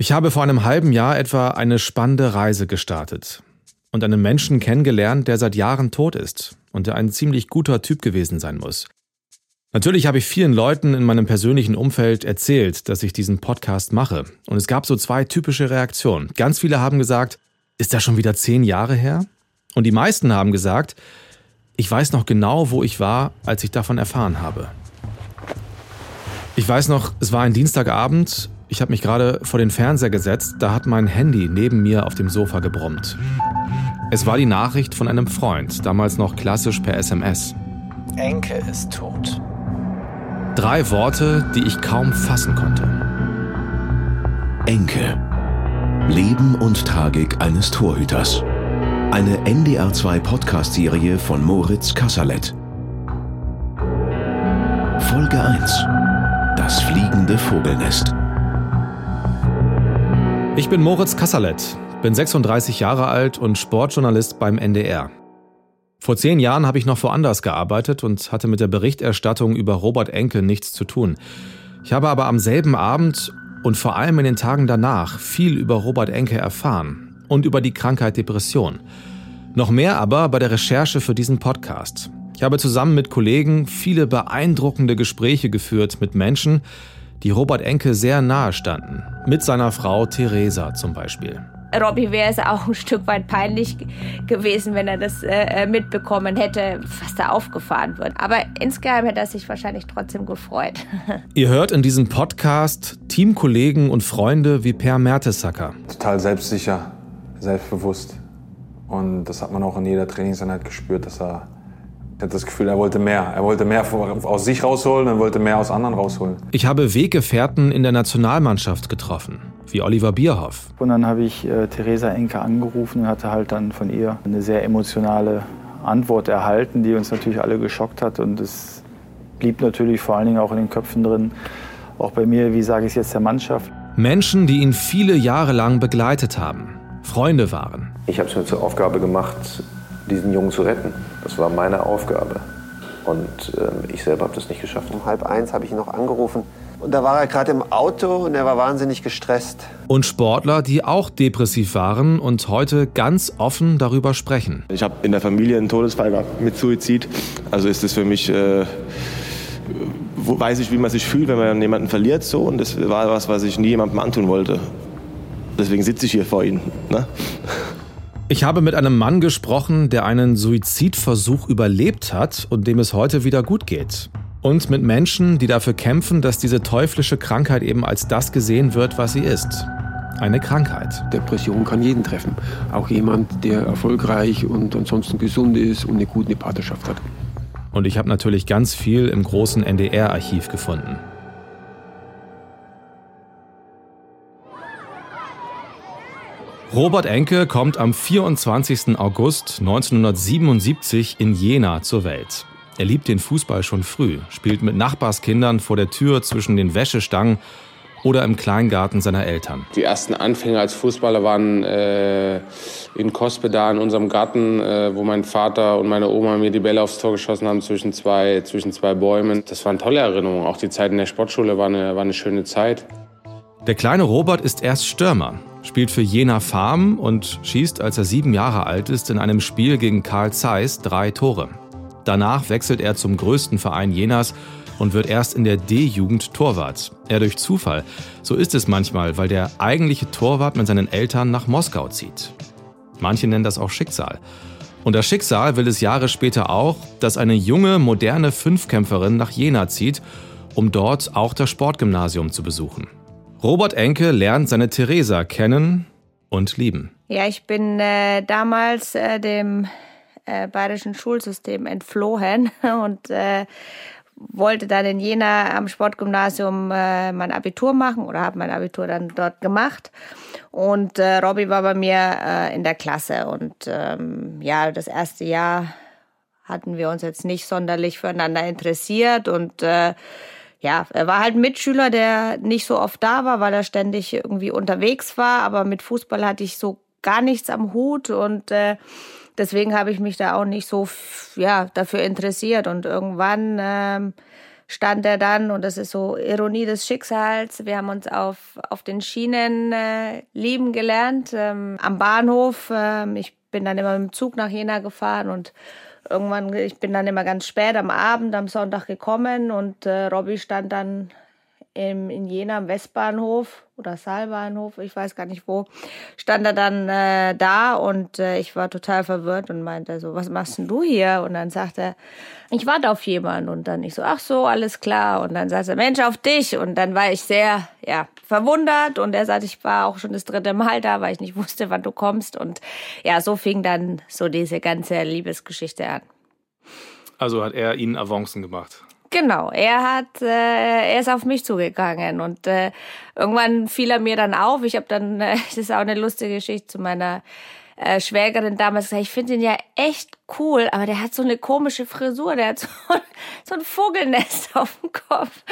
Ich habe vor einem halben Jahr etwa eine spannende Reise gestartet und einen Menschen kennengelernt, der seit Jahren tot ist und der ein ziemlich guter Typ gewesen sein muss. Natürlich habe ich vielen Leuten in meinem persönlichen Umfeld erzählt, dass ich diesen Podcast mache. Und es gab so zwei typische Reaktionen. Ganz viele haben gesagt, ist das schon wieder zehn Jahre her? Und die meisten haben gesagt, ich weiß noch genau, wo ich war, als ich davon erfahren habe. Ich weiß noch, es war ein Dienstagabend ich habe mich gerade vor den Fernseher gesetzt, da hat mein Handy neben mir auf dem Sofa gebrummt. Es war die Nachricht von einem Freund, damals noch klassisch per SMS. Enke ist tot. Drei Worte, die ich kaum fassen konnte. Enke. Leben und Tragik eines Torhüters. Eine NDR2 Podcast-Serie von Moritz Kasserlet. Folge 1. Das fliegende Vogelnest. Ich bin Moritz Kassalet, bin 36 Jahre alt und Sportjournalist beim NDR. Vor zehn Jahren habe ich noch woanders gearbeitet und hatte mit der Berichterstattung über Robert Enke nichts zu tun. Ich habe aber am selben Abend und vor allem in den Tagen danach viel über Robert Enke erfahren und über die Krankheit Depression. Noch mehr aber bei der Recherche für diesen Podcast. Ich habe zusammen mit Kollegen viele beeindruckende Gespräche geführt mit Menschen, die Robert Enke sehr nahe standen, mit seiner Frau Theresa zum Beispiel. Robby wäre es auch ein Stück weit peinlich gewesen, wenn er das äh, mitbekommen hätte, was da aufgefahren wird. Aber insgeheim hätte er sich wahrscheinlich trotzdem gefreut. Ihr hört in diesem Podcast Teamkollegen und Freunde wie Per Mertesacker. Total selbstsicher, selbstbewusst. Und das hat man auch in jeder Trainingseinheit gespürt, dass er ich hatte das Gefühl, er wollte mehr. Er wollte mehr aus sich rausholen und wollte mehr aus anderen rausholen. Ich habe Weggefährten in der Nationalmannschaft getroffen, wie Oliver Bierhoff. Und dann habe ich äh, Theresa Enke angerufen und hatte halt dann von ihr eine sehr emotionale Antwort erhalten, die uns natürlich alle geschockt hat. Und es blieb natürlich vor allen Dingen auch in den Köpfen drin, auch bei mir, wie sage ich es jetzt, der Mannschaft. Menschen, die ihn viele Jahre lang begleitet haben, Freunde waren. Ich habe es mir zur Aufgabe gemacht, diesen Jungen zu retten. Das war meine Aufgabe. Und äh, ich selber habe das nicht geschafft. Um halb eins habe ich ihn noch angerufen. Und da war er gerade im Auto und er war wahnsinnig gestresst. Und Sportler, die auch depressiv waren und heute ganz offen darüber sprechen. Ich habe in der Familie einen Todesfall gehabt mit Suizid. Also ist es für mich, äh, weiß ich, wie man sich fühlt, wenn man jemanden verliert. So. Und das war was, was ich nie jemandem antun wollte. Deswegen sitze ich hier vor Ihnen. Ne? Ich habe mit einem Mann gesprochen, der einen Suizidversuch überlebt hat und dem es heute wieder gut geht. Und mit Menschen, die dafür kämpfen, dass diese teuflische Krankheit eben als das gesehen wird, was sie ist. Eine Krankheit. Depression kann jeden treffen. Auch jemand, der erfolgreich und ansonsten gesund ist und eine gute Partnerschaft hat. Und ich habe natürlich ganz viel im großen NDR-Archiv gefunden. Robert Enke kommt am 24. August 1977 in Jena zur Welt. Er liebt den Fußball schon früh, spielt mit Nachbarskindern vor der Tür zwischen den Wäschestangen oder im Kleingarten seiner Eltern. Die ersten Anfänge als Fußballer waren äh, in Kospe da in unserem Garten, äh, wo mein Vater und meine Oma mir die Bälle aufs Tor geschossen haben zwischen zwei, zwischen zwei Bäumen. Das waren tolle Erinnerungen. Auch die Zeit in der Sportschule war eine, war eine schöne Zeit. Der kleine Robert ist erst Stürmer, spielt für Jena Farm und schießt, als er sieben Jahre alt ist, in einem Spiel gegen Karl Zeiss drei Tore. Danach wechselt er zum größten Verein Jenas und wird erst in der D-Jugend Torwart. Er durch Zufall. So ist es manchmal, weil der eigentliche Torwart mit seinen Eltern nach Moskau zieht. Manche nennen das auch Schicksal. Und das Schicksal will es Jahre später auch, dass eine junge, moderne Fünfkämpferin nach Jena zieht, um dort auch das Sportgymnasium zu besuchen. Robert Enke lernt seine Theresa kennen und lieben. Ja, ich bin äh, damals äh, dem äh, bayerischen Schulsystem entflohen und äh, wollte dann in Jena am Sportgymnasium äh, mein Abitur machen oder habe mein Abitur dann dort gemacht. Und äh, Robby war bei mir äh, in der Klasse. Und ähm, ja, das erste Jahr hatten wir uns jetzt nicht sonderlich füreinander interessiert und äh, ja, er war halt ein Mitschüler, der nicht so oft da war, weil er ständig irgendwie unterwegs war. Aber mit Fußball hatte ich so gar nichts am Hut und äh, deswegen habe ich mich da auch nicht so ja dafür interessiert. Und irgendwann ähm, stand er dann, und das ist so Ironie des Schicksals, wir haben uns auf, auf den Schienen äh, lieben gelernt, ähm, am Bahnhof. Ähm, ich bin dann immer mit dem Zug nach Jena gefahren und irgendwann, ich bin dann immer ganz spät am Abend, am Sonntag gekommen und äh, Robby stand dann im, in Jena am Westbahnhof oder Saalbahnhof, ich weiß gar nicht wo, stand er dann äh, da und äh, ich war total verwirrt und meinte so, was machst denn du hier? Und dann sagt er, ich warte auf jemanden und dann ich so, ach so, alles klar. Und dann sagt er, Mensch, auf dich. Und dann war ich sehr, ja, verwundert und er sagt, ich war auch schon das dritte Mal da, weil ich nicht wusste, wann du kommst. Und ja, so fing dann so diese ganze Liebesgeschichte an. Also hat er Ihnen Avancen gemacht? Genau, er hat, äh, er ist auf mich zugegangen und äh, irgendwann fiel er mir dann auf. Ich habe dann, äh, das ist auch eine lustige Geschichte zu meiner äh, Schwägerin damals gesagt, ich finde ihn ja echt cool, aber der hat so eine komische Frisur, der hat so, so ein Vogelnest auf dem Kopf,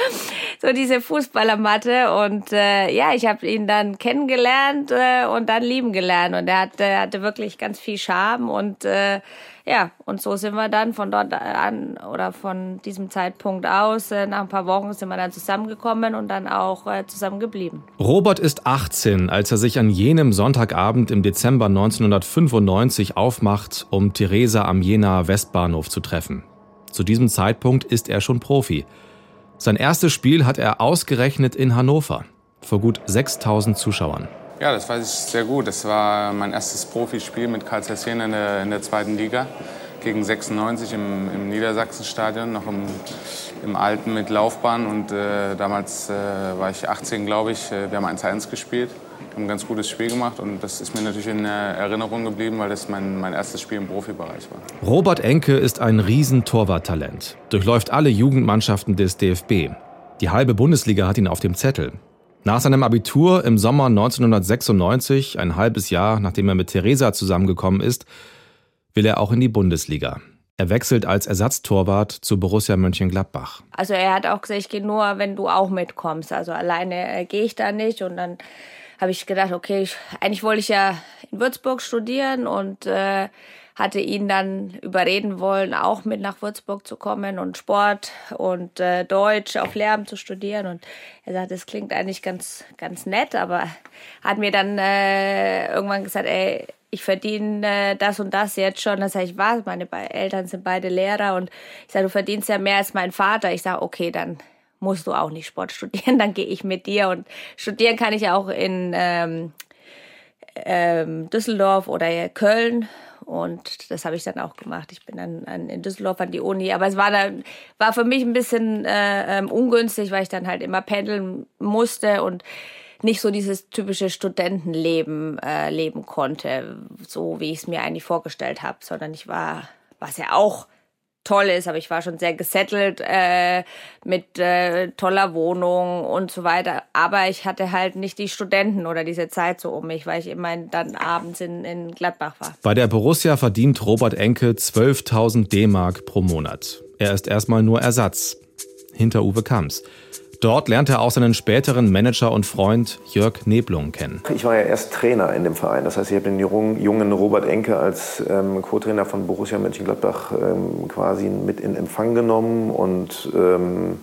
so diese Fußballermatte und äh, ja, ich habe ihn dann kennengelernt äh, und dann lieben gelernt und er hatte, er hatte wirklich ganz viel Charme und äh, ja, und so sind wir dann von dort an oder von diesem Zeitpunkt aus, äh, nach ein paar Wochen sind wir dann zusammengekommen und dann auch äh, zusammen geblieben. Robert ist 18, als er sich an jenem Sonntagabend im Dezember 1995 aufmacht, um Theresa am Jenaer Westbahnhof zu treffen. Zu diesem Zeitpunkt ist er schon Profi. Sein erstes Spiel hat er ausgerechnet in Hannover, vor gut 6000 Zuschauern. Ja, das weiß ich sehr gut. Das war mein erstes Profispiel mit Karl Zeiss in der, in der zweiten Liga gegen 96 im, im Niedersachsenstadion, noch im, im Alten mit Laufbahn. Und äh, damals äh, war ich 18, glaube ich. Äh, wir haben 1-1 gespielt, haben ein ganz gutes Spiel gemacht. Und das ist mir natürlich in Erinnerung geblieben, weil das mein, mein erstes Spiel im Profibereich war. Robert Enke ist ein Riesentorwarttalent, durchläuft alle Jugendmannschaften des DFB. Die halbe Bundesliga hat ihn auf dem Zettel. Nach seinem Abitur im Sommer 1996, ein halbes Jahr nachdem er mit Theresa zusammengekommen ist, will er auch in die Bundesliga. Er wechselt als Ersatztorwart zu Borussia Mönchengladbach. Also er hat auch gesagt, ich gehe nur, wenn du auch mitkommst. Also alleine äh, gehe ich da nicht. Und dann habe ich gedacht, okay, ich, eigentlich wollte ich ja in Würzburg studieren und äh, hatte ihn dann überreden wollen, auch mit nach Würzburg zu kommen und Sport und äh, Deutsch auf Lehramt zu studieren. Und er sagt, das klingt eigentlich ganz, ganz nett, aber hat mir dann äh, irgendwann gesagt, ey, ich verdiene äh, das und das jetzt schon. Das sage ich, was? Meine Eltern sind beide Lehrer und ich sage, du verdienst ja mehr als mein Vater. Ich sage, okay, dann musst du auch nicht Sport studieren, dann gehe ich mit dir und studieren kann ich auch in ähm, ähm, Düsseldorf oder Köln und das habe ich dann auch gemacht. Ich bin dann an, in Düsseldorf an die Uni. Aber es war dann, war für mich ein bisschen äh, ähm, ungünstig, weil ich dann halt immer pendeln musste und nicht so dieses typische Studentenleben äh, leben konnte, so wie ich es mir eigentlich vorgestellt habe, sondern ich war, was ja auch toll ist, aber ich war schon sehr gesettelt äh, mit äh, toller Wohnung und so weiter. Aber ich hatte halt nicht die Studenten oder diese Zeit so um mich, weil ich immer dann abends in, in Gladbach war. Bei der Borussia verdient Robert Enke 12.000 D-Mark pro Monat. Er ist erstmal nur Ersatz. Hinter Uwe Kamps. Dort lernt er auch seinen späteren Manager und Freund Jörg Neblung kennen. Ich war ja erst Trainer in dem Verein. Das heißt, ich habe den jungen Robert Enke als ähm, Co-Trainer von Borussia Mönchengladbach ähm, quasi mit in Empfang genommen und ähm,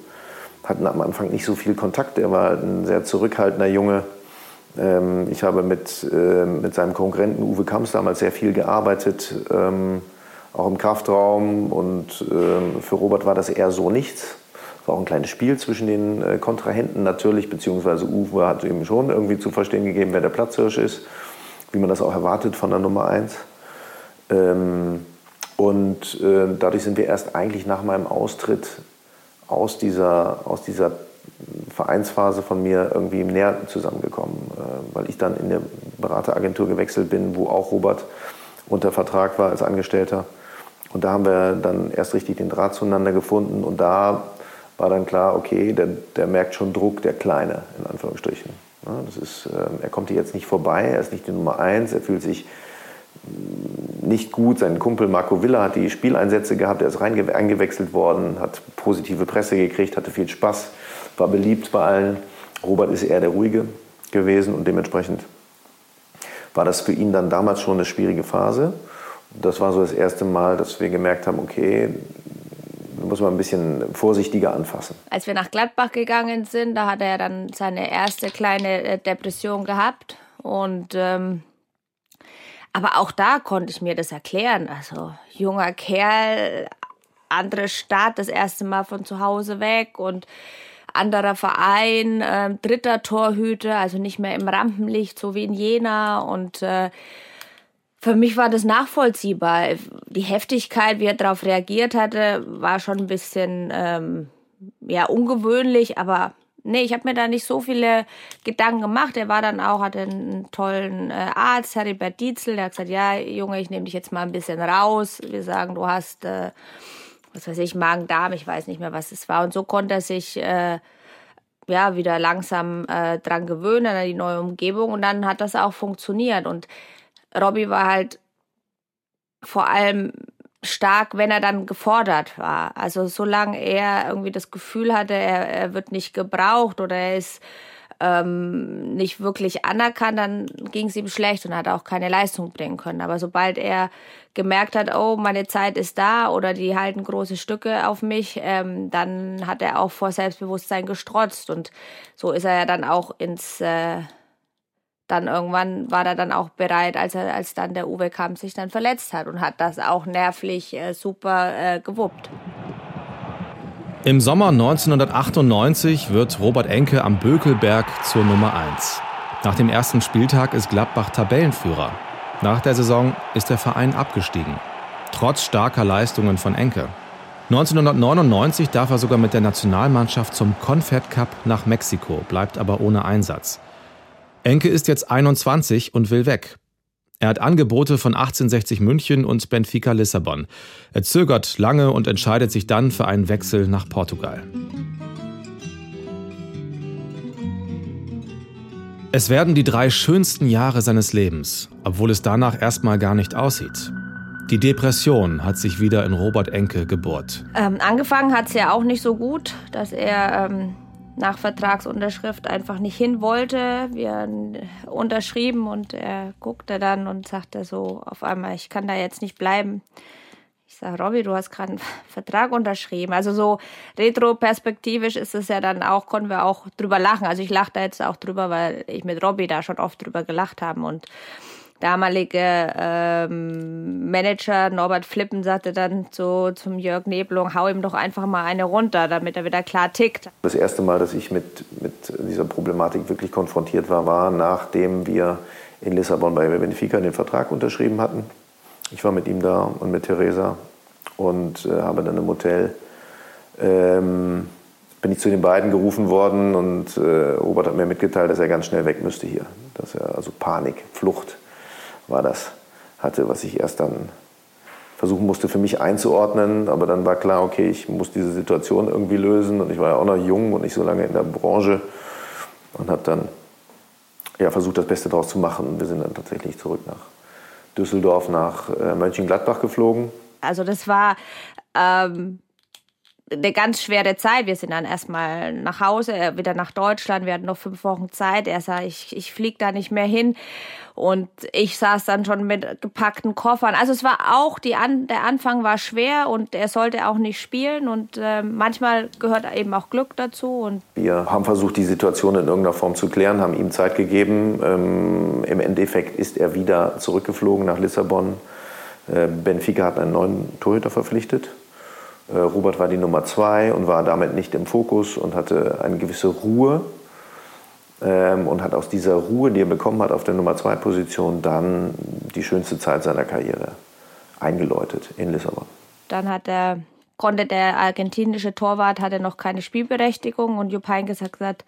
hatten am Anfang nicht so viel Kontakt. Er war ein sehr zurückhaltender Junge. Ähm, ich habe mit, äh, mit seinem Konkurrenten Uwe Kamps damals sehr viel gearbeitet, ähm, auch im Kraftraum. Und ähm, für Robert war das eher so nichts war auch ein kleines Spiel zwischen den äh, Kontrahenten natürlich, beziehungsweise Uwe hat ihm schon irgendwie zu verstehen gegeben, wer der Platzhirsch ist, wie man das auch erwartet von der Nummer 1. Ähm, und äh, dadurch sind wir erst eigentlich nach meinem Austritt aus dieser, aus dieser Vereinsphase von mir irgendwie im näher zusammengekommen, äh, weil ich dann in der Berateragentur gewechselt bin, wo auch Robert unter Vertrag war als Angestellter. Und da haben wir dann erst richtig den Draht zueinander gefunden und da war dann klar, okay, der, der merkt schon Druck, der Kleine, in Anführungsstrichen. Ja, das ist, äh, er kommt hier jetzt nicht vorbei, er ist nicht die Nummer eins, er fühlt sich mm, nicht gut. Sein Kumpel Marco Villa hat die Spieleinsätze gehabt, er ist rein eingewechselt worden, hat positive Presse gekriegt, hatte viel Spaß, war beliebt bei allen. Robert ist eher der Ruhige gewesen und dementsprechend war das für ihn dann damals schon eine schwierige Phase. Das war so das erste Mal, dass wir gemerkt haben, okay, muss man ein bisschen vorsichtiger anfassen. Als wir nach Gladbach gegangen sind, da hat er dann seine erste kleine äh, Depression gehabt. Und ähm, aber auch da konnte ich mir das erklären. Also junger Kerl, andere Stadt, das erste Mal von zu Hause weg und anderer Verein, äh, dritter Torhüter, also nicht mehr im Rampenlicht, so wie in Jena. Und äh, für mich war das nachvollziehbar. Die Heftigkeit, wie er darauf reagiert hatte, war schon ein bisschen ähm, ja ungewöhnlich, aber nee, ich habe mir da nicht so viele Gedanken gemacht. Er war dann auch, hatte einen tollen äh, Arzt, Heribert Dietzel, der hat gesagt, ja, Junge, ich nehme dich jetzt mal ein bisschen raus. Wir sagen, du hast äh, was weiß ich, Magen-Darm, ich weiß nicht mehr, was es war. Und so konnte er sich äh, ja wieder langsam äh, dran gewöhnen an die neue Umgebung und dann hat das auch funktioniert. Und Robbie war halt vor allem stark, wenn er dann gefordert war. Also solange er irgendwie das Gefühl hatte, er, er wird nicht gebraucht oder er ist ähm, nicht wirklich anerkannt, dann ging es ihm schlecht und hat auch keine Leistung bringen können. Aber sobald er gemerkt hat, oh, meine Zeit ist da oder die halten große Stücke auf mich, ähm, dann hat er auch vor Selbstbewusstsein gestrotzt und so ist er ja dann auch ins äh, dann irgendwann war er dann auch bereit, als er als dann der Uwe Kamp sich dann verletzt hat und hat das auch nervlich äh, super äh, gewuppt. Im Sommer 1998 wird Robert Enke am Bökelberg zur Nummer 1. Nach dem ersten Spieltag ist Gladbach Tabellenführer. Nach der Saison ist der Verein abgestiegen. Trotz starker Leistungen von Enke. 1999 darf er sogar mit der Nationalmannschaft zum Confed Cup nach Mexiko, bleibt aber ohne Einsatz. Enke ist jetzt 21 und will weg. Er hat Angebote von 1860 München und Benfica Lissabon. Er zögert lange und entscheidet sich dann für einen Wechsel nach Portugal. Es werden die drei schönsten Jahre seines Lebens, obwohl es danach erstmal gar nicht aussieht. Die Depression hat sich wieder in Robert Enke gebohrt. Ähm, angefangen hat es ja auch nicht so gut, dass er ähm, nach Vertragsunterschrift einfach nicht hin wollte. Wir unterschrieben und er guckte dann und sagte so auf einmal, ich kann da jetzt nicht bleiben. Ich sage, Robby, du hast gerade einen Vertrag unterschrieben. Also so retroperspektivisch ist es ja dann auch, konnten wir auch drüber lachen. Also ich lache da jetzt auch drüber, weil ich mit Robby da schon oft drüber gelacht habe und damalige ähm, Manager Norbert Flippen sagte dann so zum Jörg Nebelung, hau ihm doch einfach mal eine runter, damit er wieder klar tickt. Das erste Mal, dass ich mit, mit dieser Problematik wirklich konfrontiert war, war nachdem wir in Lissabon bei Benfica den Vertrag unterschrieben hatten. Ich war mit ihm da und mit Theresa und äh, habe dann im Hotel ähm, bin ich zu den beiden gerufen worden und äh, Robert hat mir mitgeteilt, dass er ganz schnell weg müsste hier. Dass er also Panik, Flucht war das hatte, was ich erst dann versuchen musste für mich einzuordnen. Aber dann war klar, okay, ich muss diese Situation irgendwie lösen. Und ich war ja auch noch jung und nicht so lange in der Branche und habe dann ja, versucht, das Beste daraus zu machen. Wir sind dann tatsächlich zurück nach Düsseldorf, nach äh, Mönchengladbach geflogen. Also das war ähm, eine ganz schwere Zeit. Wir sind dann erstmal nach Hause, äh, wieder nach Deutschland. Wir hatten noch fünf Wochen Zeit. Er sah, ich, ich fliege da nicht mehr hin. Und ich saß dann schon mit gepackten Koffern. Also es war auch, die An der Anfang war schwer und er sollte auch nicht spielen. Und äh, manchmal gehört eben auch Glück dazu. Und wir haben versucht, die Situation in irgendeiner Form zu klären, haben ihm Zeit gegeben. Ähm, Im Endeffekt ist er wieder zurückgeflogen nach Lissabon. Äh, Benfica hat einen neuen Torhüter verpflichtet. Äh, Robert war die Nummer zwei und war damit nicht im Fokus und hatte eine gewisse Ruhe ähm, und hat aus dieser Ruhe, die er bekommen hat auf der Nummer zwei Position, dann die schönste Zeit seiner Karriere eingeläutet in Lissabon. Dann hat er, konnte der argentinische Torwart hatte noch keine Spielberechtigung und Jupp Heynckes hat gesagt,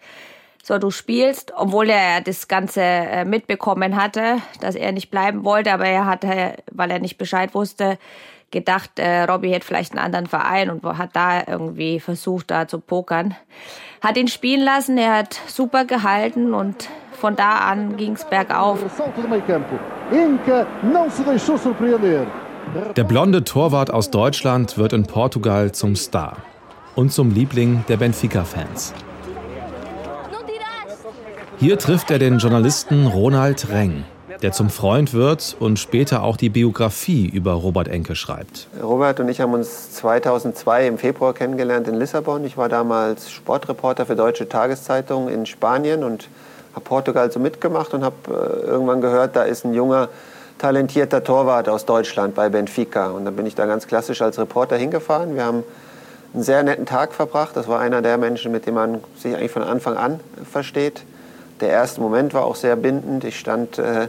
so du spielst, obwohl er das Ganze äh, mitbekommen hatte, dass er nicht bleiben wollte, aber er hatte, weil er nicht Bescheid wusste, gedacht, äh, Robbie hätte vielleicht einen anderen Verein und hat da irgendwie versucht, da zu pokern. Hat ihn spielen lassen, er hat super gehalten und von da an ging es bergauf. Der blonde Torwart aus Deutschland wird in Portugal zum Star und zum Liebling der Benfica-Fans. Hier trifft er den Journalisten Ronald Reng. Der zum Freund wird und später auch die Biografie über Robert Enke schreibt. Robert und ich haben uns 2002 im Februar kennengelernt in Lissabon. Ich war damals Sportreporter für deutsche Tageszeitungen in Spanien und habe Portugal so mitgemacht und habe äh, irgendwann gehört, da ist ein junger, talentierter Torwart aus Deutschland bei Benfica. Und dann bin ich da ganz klassisch als Reporter hingefahren. Wir haben einen sehr netten Tag verbracht. Das war einer der Menschen, mit dem man sich eigentlich von Anfang an versteht. Der erste Moment war auch sehr bindend. Ich stand äh,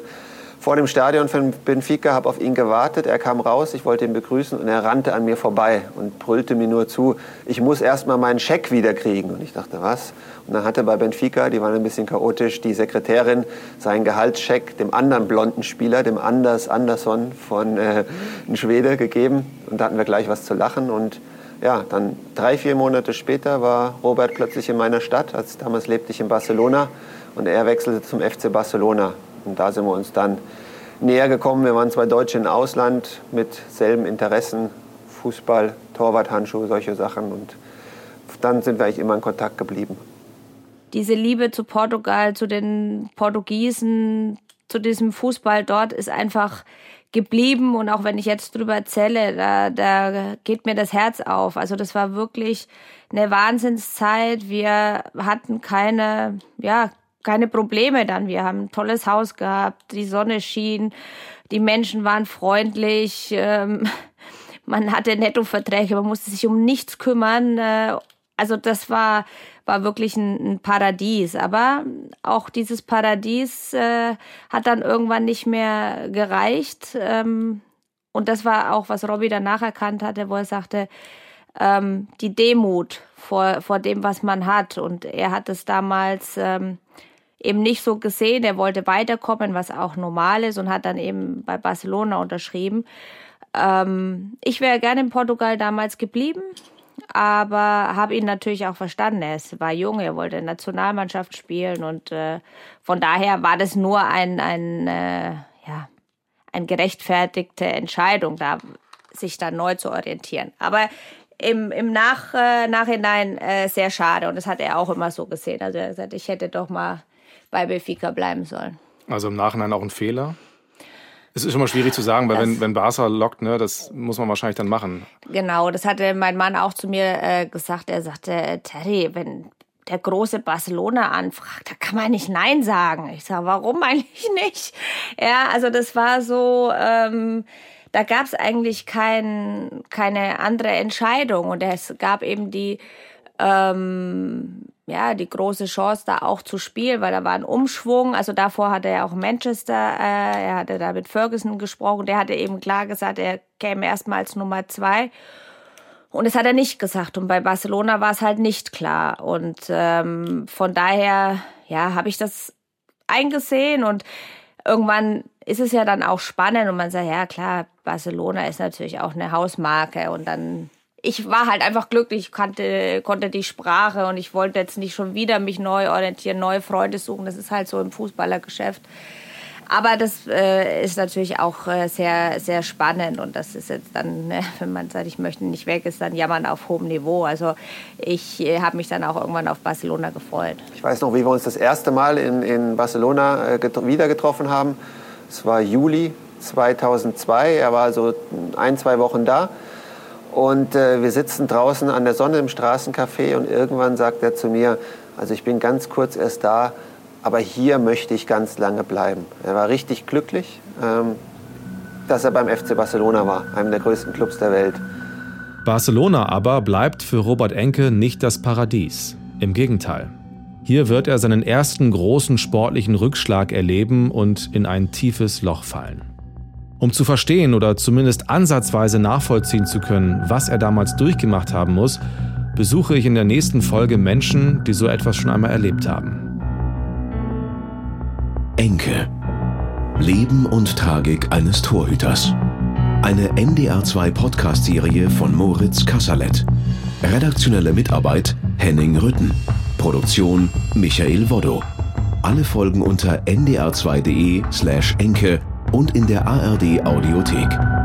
vor dem Stadion von Benfica, habe auf ihn gewartet. Er kam raus, ich wollte ihn begrüßen und er rannte an mir vorbei und brüllte mir nur zu, ich muss erst mal meinen Scheck wiederkriegen. Und ich dachte, was? Und dann hatte bei Benfica, die waren ein bisschen chaotisch, die Sekretärin seinen Gehaltscheck dem anderen blonden Spieler, dem Anders Andersson von äh, Schwede gegeben. Und da hatten wir gleich was zu lachen. Und ja, dann drei, vier Monate später war Robert plötzlich in meiner Stadt. Als damals lebte ich in Barcelona und er wechselte zum FC Barcelona. Und da sind wir uns dann näher gekommen. Wir waren zwei Deutsche im Ausland mit selben Interessen, Fußball, Torwarthandschuhe, solche Sachen. Und dann sind wir eigentlich immer in Kontakt geblieben. Diese Liebe zu Portugal, zu den Portugiesen, zu diesem Fußball dort ist einfach geblieben. Und auch wenn ich jetzt drüber erzähle, da, da geht mir das Herz auf. Also das war wirklich eine Wahnsinnszeit. Wir hatten keine, ja, keine Probleme dann. Wir haben ein tolles Haus gehabt, die Sonne schien, die Menschen waren freundlich, ähm, man hatte Nettoverträge, man musste sich um nichts kümmern. Äh, also das war, war wirklich ein, ein Paradies. Aber auch dieses Paradies äh, hat dann irgendwann nicht mehr gereicht. Ähm, und das war auch, was Robbie danach erkannt hatte, wo er sagte, ähm, die Demut vor, vor dem, was man hat. Und er hat es damals ähm, eben nicht so gesehen. Er wollte weiterkommen, was auch normal ist und hat dann eben bei Barcelona unterschrieben. Ähm, ich wäre gerne in Portugal damals geblieben, aber habe ihn natürlich auch verstanden. Er war jung, er wollte Nationalmannschaft spielen und äh, von daher war das nur ein, ein äh, ja, eine gerechtfertigte Entscheidung, da sich dann neu zu orientieren. Aber im, im Nach, äh, Nachhinein äh, sehr schade und das hat er auch immer so gesehen. Also er gesagt, ich hätte doch mal bei Benfica bleiben sollen. Also im Nachhinein auch ein Fehler? Es ist immer schwierig zu sagen, weil das, wenn, wenn Barca lockt, ne, das muss man wahrscheinlich dann machen. Genau, das hatte mein Mann auch zu mir äh, gesagt. Er sagte, Terry, wenn der große Barcelona anfragt, da kann man nicht Nein sagen. Ich sage, warum eigentlich nicht? Ja, also das war so, ähm, da gab es eigentlich kein, keine andere Entscheidung. Und es gab eben die ähm, ja, die große Chance, da auch zu spielen, weil da war ein Umschwung. Also davor hatte er auch Manchester, äh, er hatte da mit Ferguson gesprochen, der hatte eben klar gesagt, er käme erstmal als Nummer zwei. Und das hat er nicht gesagt. Und bei Barcelona war es halt nicht klar. Und ähm, von daher, ja, habe ich das eingesehen und irgendwann ist es ja dann auch spannend und man sagt, ja klar, Barcelona ist natürlich auch eine Hausmarke und dann ich war halt einfach glücklich, ich kannte, konnte die Sprache und ich wollte jetzt nicht schon wieder mich neu orientieren, neue Freunde suchen. Das ist halt so im Fußballergeschäft. Aber das äh, ist natürlich auch äh, sehr, sehr spannend und das ist jetzt dann, ne, wenn man sagt, ich möchte nicht weg, ist dann Jammern auf hohem Niveau. Also ich äh, habe mich dann auch irgendwann auf Barcelona gefreut. Ich weiß noch, wie wir uns das erste Mal in, in Barcelona äh, wieder getroffen haben. Es war Juli 2002. Er war so ein, zwei Wochen da. Und äh, wir sitzen draußen an der Sonne im Straßencafé und irgendwann sagt er zu mir, also ich bin ganz kurz erst da, aber hier möchte ich ganz lange bleiben. Er war richtig glücklich, ähm, dass er beim FC Barcelona war, einem der größten Clubs der Welt. Barcelona aber bleibt für Robert Enke nicht das Paradies. Im Gegenteil. Hier wird er seinen ersten großen sportlichen Rückschlag erleben und in ein tiefes Loch fallen. Um zu verstehen oder zumindest ansatzweise nachvollziehen zu können, was er damals durchgemacht haben muss, besuche ich in der nächsten Folge Menschen, die so etwas schon einmal erlebt haben. Enke. Leben und Tragik eines Torhüters. Eine NDR2 Podcast-Serie von Moritz Kasserlet. Redaktionelle Mitarbeit Henning Rütten. Produktion Michael Woddo. Alle Folgen unter ndr2.de slash enke und in der ARD Audiothek.